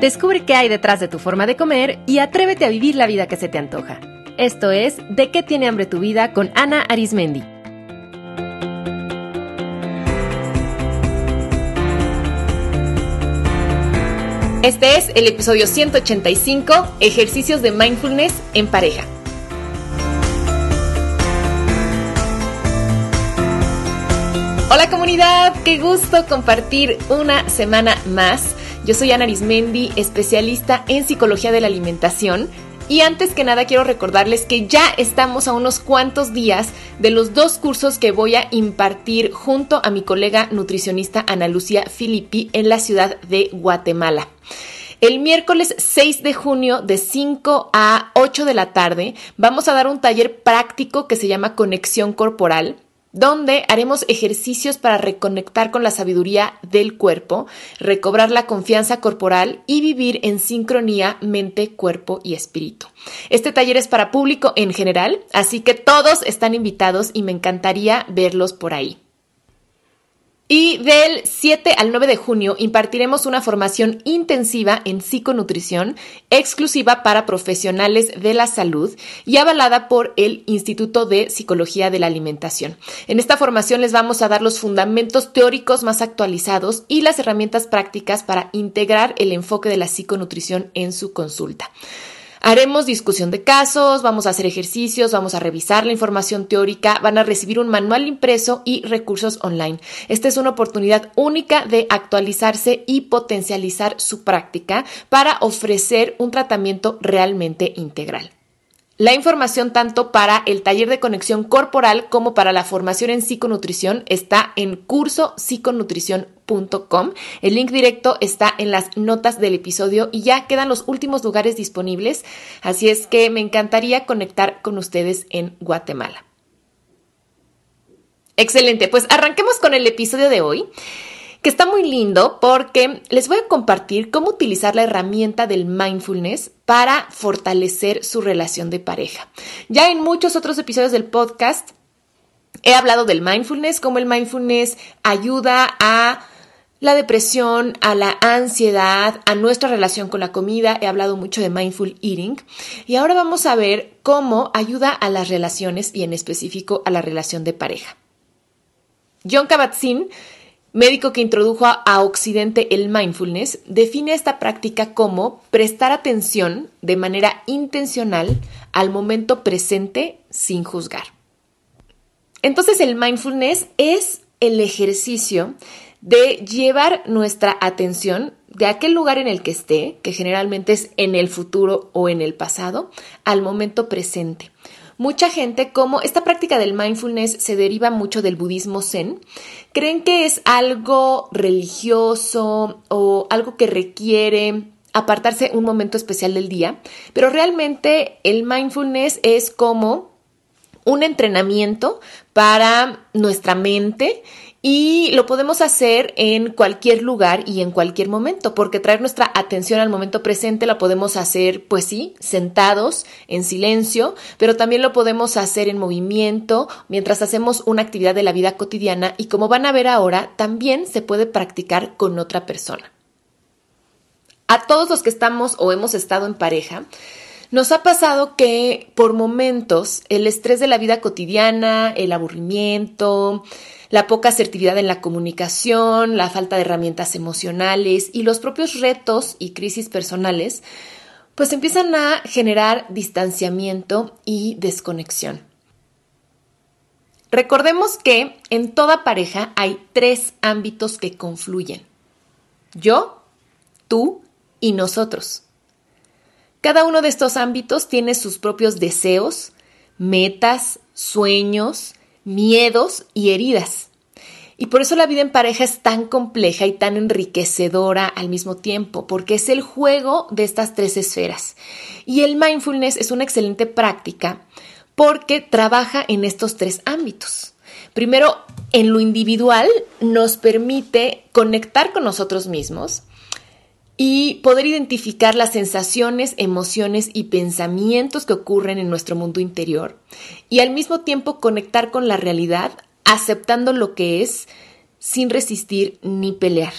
Descubre qué hay detrás de tu forma de comer y atrévete a vivir la vida que se te antoja. Esto es De qué tiene hambre tu vida con Ana Arismendi. Este es el episodio 185, ejercicios de mindfulness en pareja. Hola comunidad, qué gusto compartir una semana más. Yo soy Ana Arismendi, especialista en psicología de la alimentación. Y antes que nada quiero recordarles que ya estamos a unos cuantos días de los dos cursos que voy a impartir junto a mi colega nutricionista Ana Lucía Filippi en la ciudad de Guatemala. El miércoles 6 de junio de 5 a 8 de la tarde vamos a dar un taller práctico que se llama Conexión Corporal donde haremos ejercicios para reconectar con la sabiduría del cuerpo, recobrar la confianza corporal y vivir en sincronía mente, cuerpo y espíritu. Este taller es para público en general, así que todos están invitados y me encantaría verlos por ahí. Y del 7 al 9 de junio impartiremos una formación intensiva en psiconutrición exclusiva para profesionales de la salud y avalada por el Instituto de Psicología de la Alimentación. En esta formación les vamos a dar los fundamentos teóricos más actualizados y las herramientas prácticas para integrar el enfoque de la psiconutrición en su consulta. Haremos discusión de casos, vamos a hacer ejercicios, vamos a revisar la información teórica, van a recibir un manual impreso y recursos online. Esta es una oportunidad única de actualizarse y potencializar su práctica para ofrecer un tratamiento realmente integral. La información tanto para el taller de conexión corporal como para la formación en psiconutrición está en cursopsiconutrición.com. El link directo está en las notas del episodio y ya quedan los últimos lugares disponibles, así es que me encantaría conectar con ustedes en Guatemala. Excelente, pues arranquemos con el episodio de hoy que está muy lindo porque les voy a compartir cómo utilizar la herramienta del mindfulness para fortalecer su relación de pareja. Ya en muchos otros episodios del podcast he hablado del mindfulness, cómo el mindfulness ayuda a la depresión, a la ansiedad, a nuestra relación con la comida. He hablado mucho de mindful eating. Y ahora vamos a ver cómo ayuda a las relaciones y en específico a la relación de pareja. John Kabat-Zinn médico que introdujo a, Occidente el mindfulness, define esta práctica como prestar atención de manera intencional al momento presente sin juzgar. Entonces el mindfulness es el ejercicio de llevar nuestra atención de aquel lugar en el que esté, que generalmente es en el futuro o en el pasado, al momento presente mucha gente, como esta práctica del mindfulness se deriva mucho del budismo zen, creen que es algo religioso o algo que requiere apartarse un momento especial del día, pero realmente el mindfulness es como un entrenamiento para nuestra mente y lo podemos hacer en cualquier lugar y en cualquier momento, porque traer nuestra atención al momento presente la podemos hacer, pues sí, sentados, en silencio, pero también lo podemos hacer en movimiento mientras hacemos una actividad de la vida cotidiana y como van a ver ahora, también se puede practicar con otra persona. A todos los que estamos o hemos estado en pareja, nos ha pasado que por momentos el estrés de la vida cotidiana, el aburrimiento, la poca asertividad en la comunicación, la falta de herramientas emocionales y los propios retos y crisis personales, pues empiezan a generar distanciamiento y desconexión. Recordemos que en toda pareja hay tres ámbitos que confluyen. Yo, tú y nosotros. Cada uno de estos ámbitos tiene sus propios deseos, metas, sueños, miedos y heridas. Y por eso la vida en pareja es tan compleja y tan enriquecedora al mismo tiempo, porque es el juego de estas tres esferas. Y el mindfulness es una excelente práctica porque trabaja en estos tres ámbitos. Primero, en lo individual nos permite conectar con nosotros mismos, y poder identificar las sensaciones, emociones y pensamientos que ocurren en nuestro mundo interior y al mismo tiempo conectar con la realidad aceptando lo que es sin resistir ni pelear.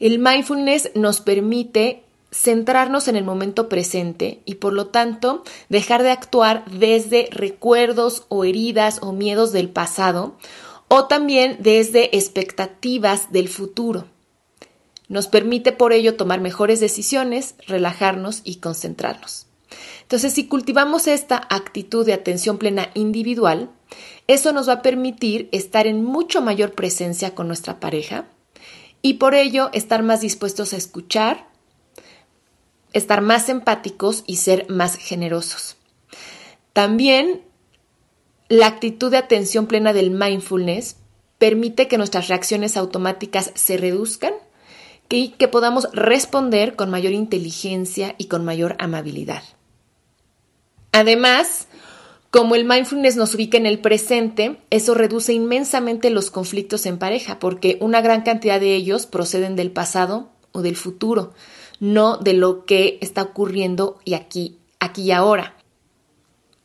El mindfulness nos permite centrarnos en el momento presente y por lo tanto dejar de actuar desde recuerdos o heridas o miedos del pasado o también desde expectativas del futuro. Nos permite por ello tomar mejores decisiones, relajarnos y concentrarnos. Entonces, si cultivamos esta actitud de atención plena individual, eso nos va a permitir estar en mucho mayor presencia con nuestra pareja y por ello estar más dispuestos a escuchar, estar más empáticos y ser más generosos. También la actitud de atención plena del mindfulness permite que nuestras reacciones automáticas se reduzcan y que podamos responder con mayor inteligencia y con mayor amabilidad. Además, como el mindfulness nos ubica en el presente, eso reduce inmensamente los conflictos en pareja, porque una gran cantidad de ellos proceden del pasado o del futuro, no de lo que está ocurriendo y aquí, aquí y ahora.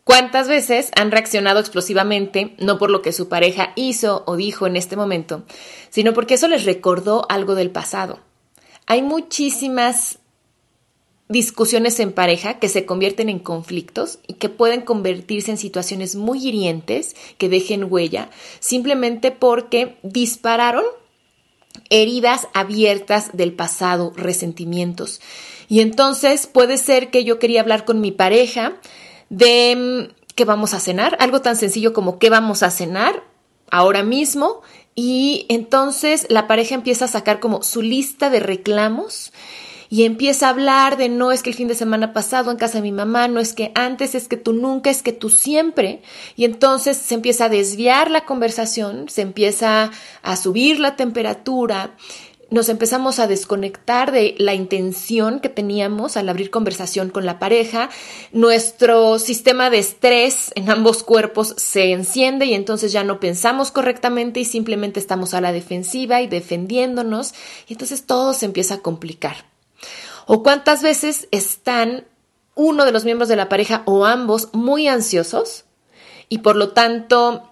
¿Cuántas veces han reaccionado explosivamente, no por lo que su pareja hizo o dijo en este momento, sino porque eso les recordó algo del pasado? Hay muchísimas discusiones en pareja que se convierten en conflictos y que pueden convertirse en situaciones muy hirientes que dejen huella simplemente porque dispararon heridas abiertas del pasado, resentimientos. Y entonces puede ser que yo quería hablar con mi pareja de mm, qué vamos a cenar, algo tan sencillo como qué vamos a cenar ahora mismo y entonces la pareja empieza a sacar como su lista de reclamos y empieza a hablar de no es que el fin de semana pasado en casa de mi mamá, no es que antes, es que tú nunca, es que tú siempre. Y entonces se empieza a desviar la conversación, se empieza a subir la temperatura, nos empezamos a desconectar de la intención que teníamos al abrir conversación con la pareja, nuestro sistema de estrés en ambos cuerpos se enciende y entonces ya no pensamos correctamente y simplemente estamos a la defensiva y defendiéndonos y entonces todo se empieza a complicar. O cuántas veces están uno de los miembros de la pareja o ambos muy ansiosos y por lo tanto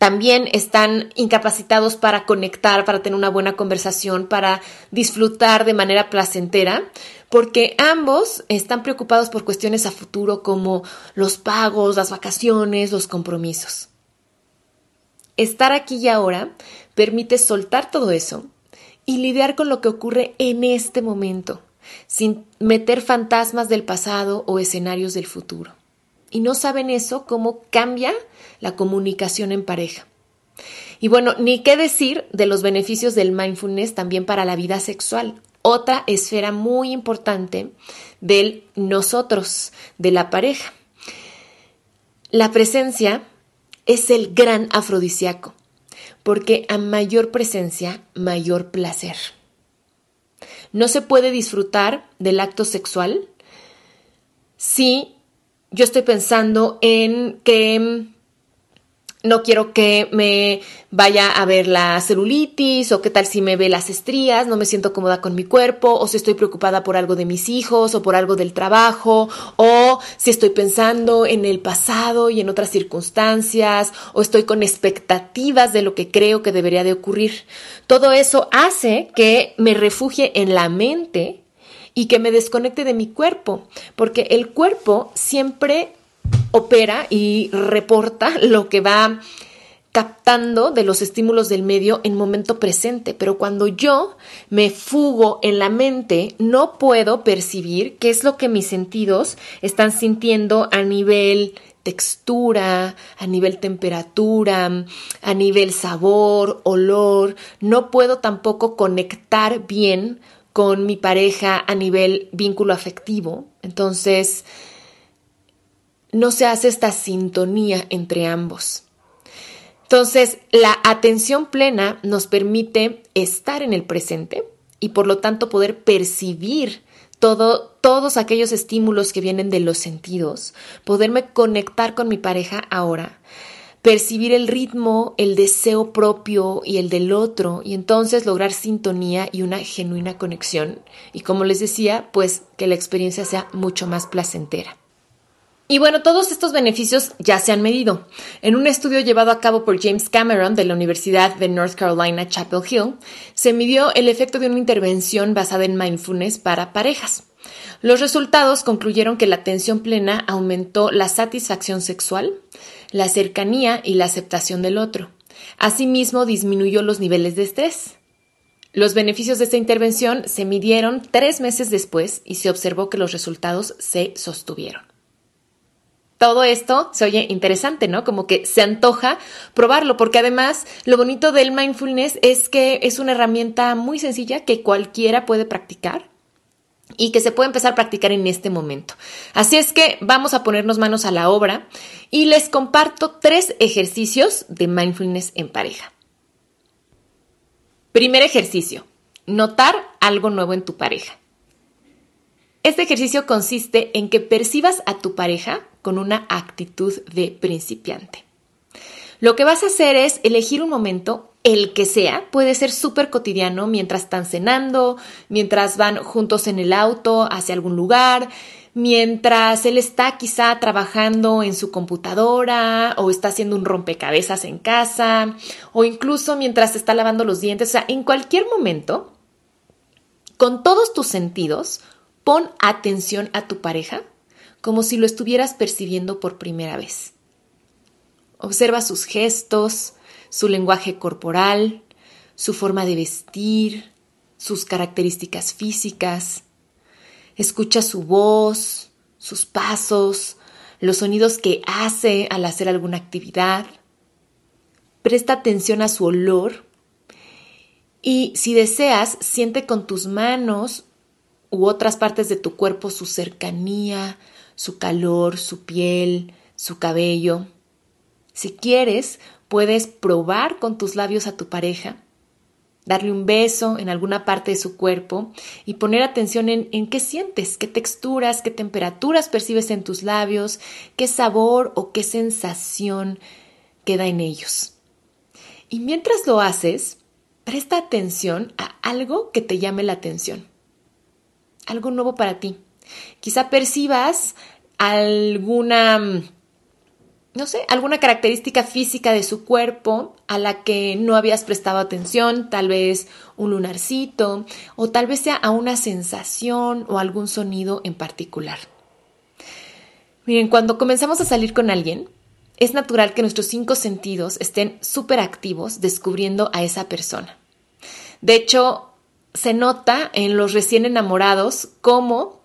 también están incapacitados para conectar, para tener una buena conversación, para disfrutar de manera placentera, porque ambos están preocupados por cuestiones a futuro como los pagos, las vacaciones, los compromisos. Estar aquí y ahora permite soltar todo eso y lidiar con lo que ocurre en este momento, sin meter fantasmas del pasado o escenarios del futuro. Y no saben eso, cómo cambia la comunicación en pareja. Y bueno, ni qué decir de los beneficios del mindfulness también para la vida sexual. Otra esfera muy importante del nosotros, de la pareja. La presencia es el gran afrodisíaco, porque a mayor presencia, mayor placer. No se puede disfrutar del acto sexual si yo estoy pensando en que no quiero que me vaya a ver la celulitis o qué tal si me ve las estrías, no me siento cómoda con mi cuerpo o si estoy preocupada por algo de mis hijos o por algo del trabajo o si estoy pensando en el pasado y en otras circunstancias o estoy con expectativas de lo que creo que debería de ocurrir. Todo eso hace que me refugie en la mente y que me desconecte de mi cuerpo, porque el cuerpo siempre opera y reporta lo que va captando de los estímulos del medio en momento presente, pero cuando yo me fugo en la mente, no puedo percibir qué es lo que mis sentidos están sintiendo a nivel textura, a nivel temperatura, a nivel sabor, olor, no puedo tampoco conectar bien con mi pareja a nivel vínculo afectivo. Entonces, no se hace esta sintonía entre ambos. Entonces, la atención plena nos permite estar en el presente y por lo tanto poder percibir todo, todos aquellos estímulos que vienen de los sentidos, poderme conectar con mi pareja ahora, percibir el ritmo, el deseo propio y el del otro y entonces lograr sintonía y una genuina conexión y como les decía, pues que la experiencia sea mucho más placentera. Y bueno, todos estos beneficios ya se han medido. En un estudio llevado a cabo por James Cameron de la Universidad de North Carolina Chapel Hill, se midió el efecto de una intervención basada en mindfulness para parejas. Los resultados concluyeron que la atención plena aumentó la satisfacción sexual, la cercanía y la aceptación del otro. Asimismo, disminuyó los niveles de estrés. Los beneficios de esta intervención se midieron tres meses después y se observó que los resultados se sostuvieron todo esto se oye interesante, ¿no? Como que se antoja probarlo, porque además lo bonito del mindfulness es que es una herramienta muy sencilla que cualquiera puede practicar y que se puede empezar a practicar en este momento. Así es que vamos a ponernos manos a la obra y les comparto tres ejercicios de mindfulness en pareja. Primer ejercicio, notar algo nuevo en tu pareja. Este ejercicio consiste en que percibas a tu pareja con una actitud de principiante. Lo que vas a hacer es elegir un momento, el que sea, puede ser súper cotidiano mientras están cenando, mientras van juntos en el auto hacia algún lugar, mientras él está quizá trabajando en su computadora o está haciendo un rompecabezas en casa o incluso mientras está lavando los dientes, o sea, en cualquier momento, con todos tus sentidos, pon atención a tu pareja como si lo estuvieras percibiendo por primera vez. Observa sus gestos, su lenguaje corporal, su forma de vestir, sus características físicas. Escucha su voz, sus pasos, los sonidos que hace al hacer alguna actividad. Presta atención a su olor y si deseas, siente con tus manos u otras partes de tu cuerpo su cercanía, su calor, su piel, su cabello. Si quieres, puedes probar con tus labios a tu pareja, darle un beso en alguna parte de su cuerpo y poner atención en, en, qué sientes, qué texturas, qué temperaturas percibes en tus labios, qué sabor o qué sensación queda en ellos. Y mientras lo haces, presta atención a algo que te llame la atención, algo nuevo para ti. Quizá percibas alguna, no sé, alguna característica física de su cuerpo a la que no habías prestado atención, tal vez un lunarcito, o tal vez sea a una sensación o algún sonido en particular. Miren, cuando comenzamos a salir con alguien, es natural que nuestros cinco sentidos estén súper activos descubriendo a esa persona. De hecho, se nota en los recién enamorados cómo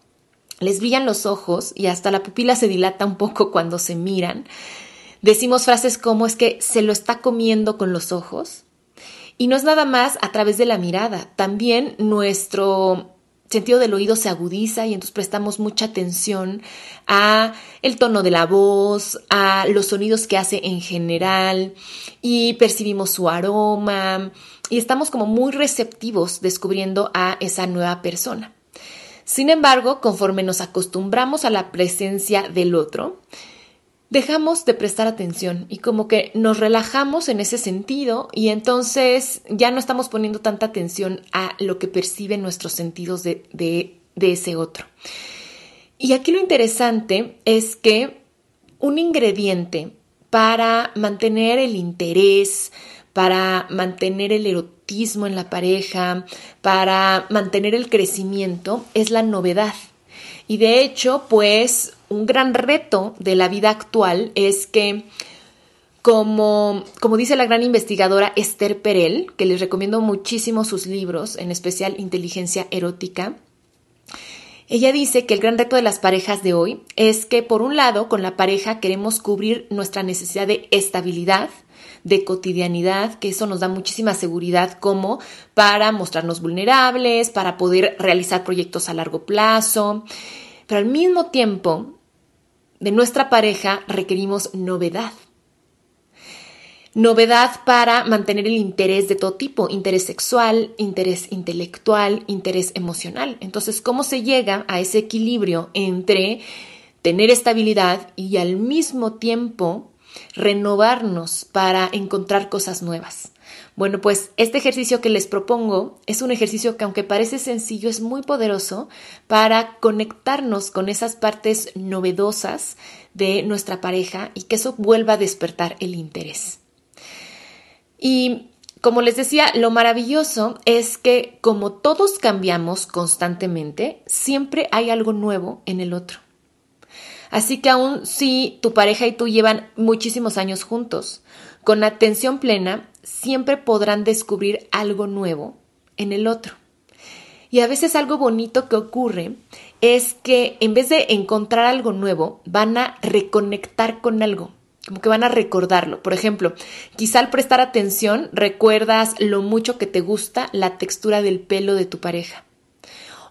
les brillan los ojos y hasta la pupila se dilata un poco cuando se miran. Decimos frases como es que se lo está comiendo con los ojos. Y no es nada más a través de la mirada, también nuestro sentido del oído se agudiza y entonces prestamos mucha atención a el tono de la voz, a los sonidos que hace en general y percibimos su aroma, y estamos como muy receptivos descubriendo a esa nueva persona. Sin embargo, conforme nos acostumbramos a la presencia del otro, dejamos de prestar atención y como que nos relajamos en ese sentido y entonces ya no estamos poniendo tanta atención a lo que perciben nuestros sentidos de, de, de ese otro. Y aquí lo interesante es que un ingrediente para mantener el interés, para mantener el en la pareja, para mantener el crecimiento, es la novedad. Y de hecho, pues un gran reto de la vida actual es que, como, como dice la gran investigadora Esther Perel, que les recomiendo muchísimo sus libros, en especial Inteligencia Erótica, ella dice que el gran reto de las parejas de hoy es que, por un lado, con la pareja queremos cubrir nuestra necesidad de estabilidad, de cotidianidad, que eso nos da muchísima seguridad como para mostrarnos vulnerables, para poder realizar proyectos a largo plazo. Pero al mismo tiempo, de nuestra pareja requerimos novedad. Novedad para mantener el interés de todo tipo, interés sexual, interés intelectual, interés emocional. Entonces, ¿cómo se llega a ese equilibrio entre tener estabilidad y al mismo tiempo renovarnos para encontrar cosas nuevas. Bueno, pues este ejercicio que les propongo es un ejercicio que aunque parece sencillo, es muy poderoso para conectarnos con esas partes novedosas de nuestra pareja y que eso vuelva a despertar el interés. Y como les decía, lo maravilloso es que como todos cambiamos constantemente, siempre hay algo nuevo en el otro. Así que aun si tu pareja y tú llevan muchísimos años juntos, con atención plena, siempre podrán descubrir algo nuevo en el otro. Y a veces algo bonito que ocurre es que en vez de encontrar algo nuevo, van a reconectar con algo, como que van a recordarlo. Por ejemplo, quizá al prestar atención recuerdas lo mucho que te gusta la textura del pelo de tu pareja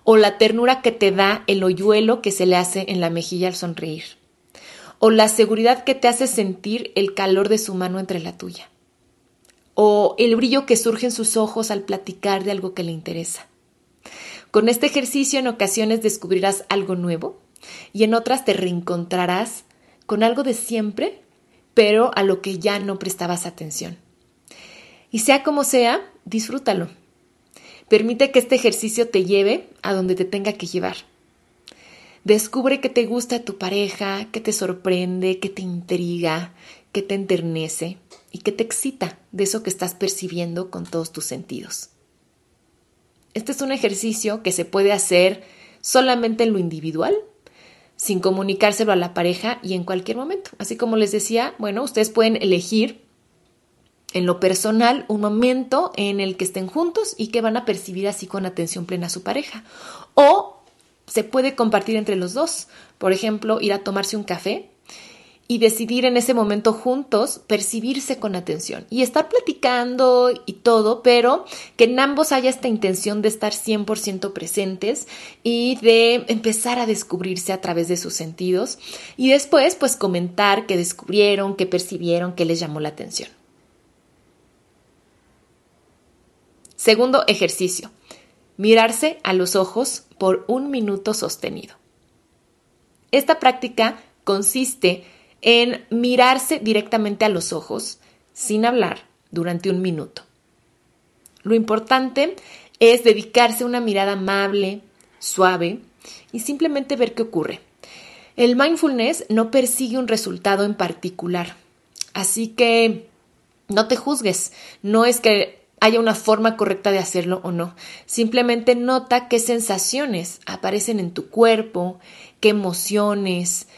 o la ternura que te da el hoyuelo que se le hace en la mejilla al sonreír o la seguridad que te hace sentir el calor de su mano entre la tuya, o el brillo que surge en sus ojos al platicar de algo que le interesa. Con este ejercicio en ocasiones descubrirás algo nuevo y en otras te reencontrarás con algo de siempre, pero a lo que ya no prestabas atención. Y sea como sea, disfrútalo. Permite que este ejercicio te lleve a donde te tenga que llevar. Descubre que te gusta tu pareja, que te sorprende, que te intriga, que te enternece y que te excita de eso que estás percibiendo con todos tus sentidos. Este es un ejercicio que se puede hacer solamente en lo individual, sin comunicárselo a la pareja y en cualquier momento. Así como les decía, bueno, ustedes pueden elegir en lo personal un momento en el que estén juntos y que van a percibir así con atención plena a su pareja. O se puede compartir entre los dos. Por ejemplo, ir a tomarse un café y decidir en ese momento juntos percibirse con atención y estar platicando y todo, pero que en ambos haya esta intención de estar 100% presentes y de empezar a descubrirse a través de sus sentidos y después pues comentar qué descubrieron, qué percibieron, qué les llamó la atención. Segundo ejercicio, mirarse a los ojos por un minuto sostenido. Esta práctica consiste en mirarse directamente a los ojos sin hablar durante un minuto. Lo importante es dedicarse una mirada amable, suave y simplemente ver qué ocurre. El mindfulness no persigue un resultado en particular, así que no te juzgues, no es que haya una forma correcta de hacerlo o no. Simplemente nota qué sensaciones aparecen en tu cuerpo, qué emociones,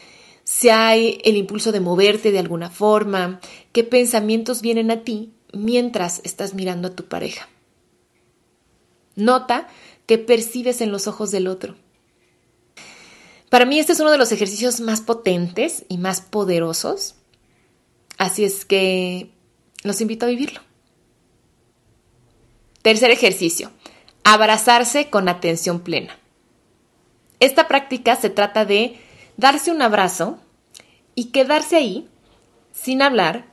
si hay el impulso de moverte de alguna forma, qué pensamientos vienen a ti mientras estás mirando a tu pareja. Nota qué percibes en los ojos del otro. Para mí este es uno de los ejercicios más potentes y más poderosos, así es que los invito a vivirlo. Tercer ejercicio, abrazarse con atención plena. Esta práctica se trata de darse un abrazo y quedarse ahí sin hablar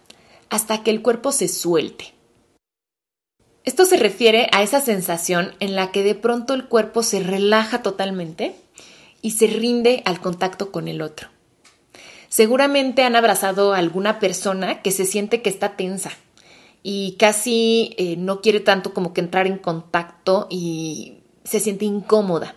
hasta que el cuerpo se suelte. Esto se refiere a esa sensación en la que de pronto el cuerpo se relaja totalmente y se rinde al contacto con el otro. Seguramente han abrazado a alguna persona que se siente que está tensa, y casi eh, no quiere tanto como que entrar en contacto y se siente incómoda.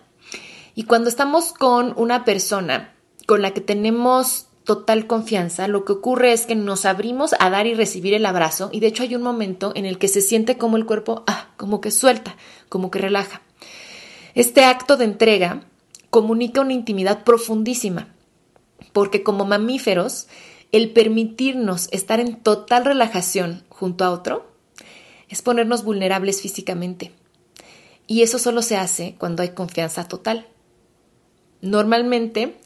Y cuando estamos con una persona con la que tenemos total confianza, lo que ocurre es que nos abrimos a dar y recibir el abrazo y de hecho hay un momento en el que se siente como el cuerpo, ah, como que suelta, como que relaja. Este acto de entrega comunica una intimidad profundísima, porque como mamíferos el permitirnos estar en total relajación junto a otro es ponernos vulnerables físicamente. Y eso solo se hace cuando hay confianza total. Normalmente,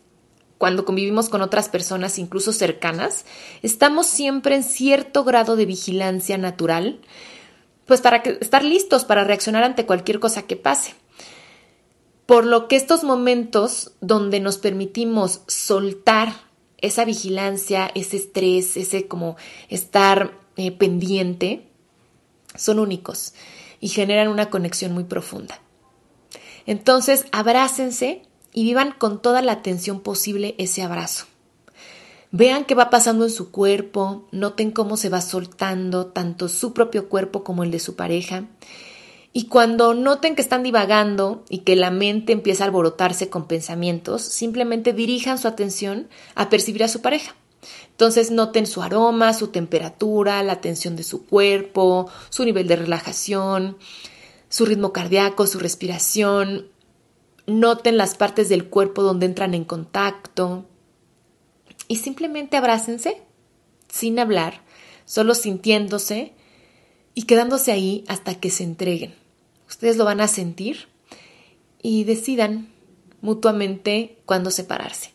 cuando convivimos con otras personas, incluso cercanas, estamos siempre en cierto grado de vigilancia natural, pues para estar listos para reaccionar ante cualquier cosa que pase. Por lo que estos momentos donde nos permitimos soltar esa vigilancia, ese estrés, ese como estar eh, pendiente, son únicos y generan una conexión muy profunda. Entonces, abrácense y vivan con toda la atención posible ese abrazo. Vean qué va pasando en su cuerpo, noten cómo se va soltando tanto su propio cuerpo como el de su pareja. Y cuando noten que están divagando y que la mente empieza a alborotarse con pensamientos, simplemente dirijan su atención a percibir a su pareja. Entonces noten su aroma, su temperatura, la tensión de su cuerpo, su nivel de relajación, su ritmo cardíaco, su respiración. Noten las partes del cuerpo donde entran en contacto y simplemente abrácense sin hablar, solo sintiéndose y quedándose ahí hasta que se entreguen. Ustedes lo van a sentir y decidan mutuamente cuándo separarse.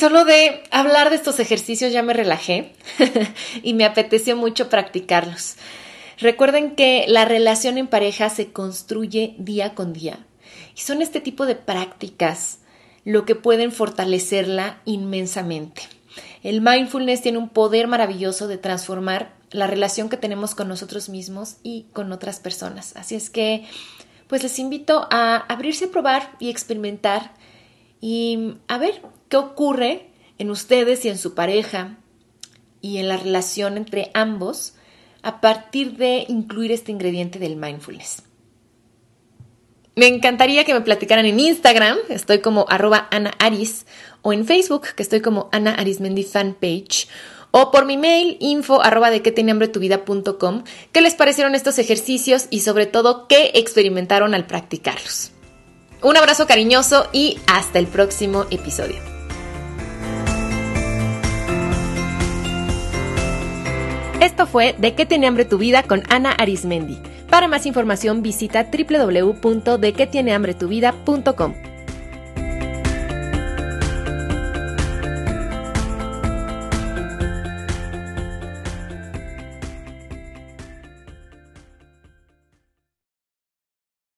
solo de hablar de estos ejercicios ya me relajé y me apeteció mucho practicarlos. Recuerden que la relación en pareja se construye día con día y son este tipo de prácticas lo que pueden fortalecerla inmensamente. El mindfulness tiene un poder maravilloso de transformar la relación que tenemos con nosotros mismos y con otras personas. Así es que, pues les invito a abrirse a probar y experimentar y a ver qué ocurre en ustedes y en su pareja y en la relación entre ambos a partir de incluir este ingrediente del mindfulness. Me encantaría que me platicaran en Instagram, estoy como arroba Ana Aris, o en Facebook, que estoy como Ana Arismendi fanpage, o por mi mail info arroba de hambre tu vida com, qué les parecieron estos ejercicios y sobre todo qué experimentaron al practicarlos. Un abrazo cariñoso y hasta el próximo episodio. Esto fue De qué tiene hambre tu vida con Ana Arismendi. Para más información visita www.dequetienehambretuvida.com.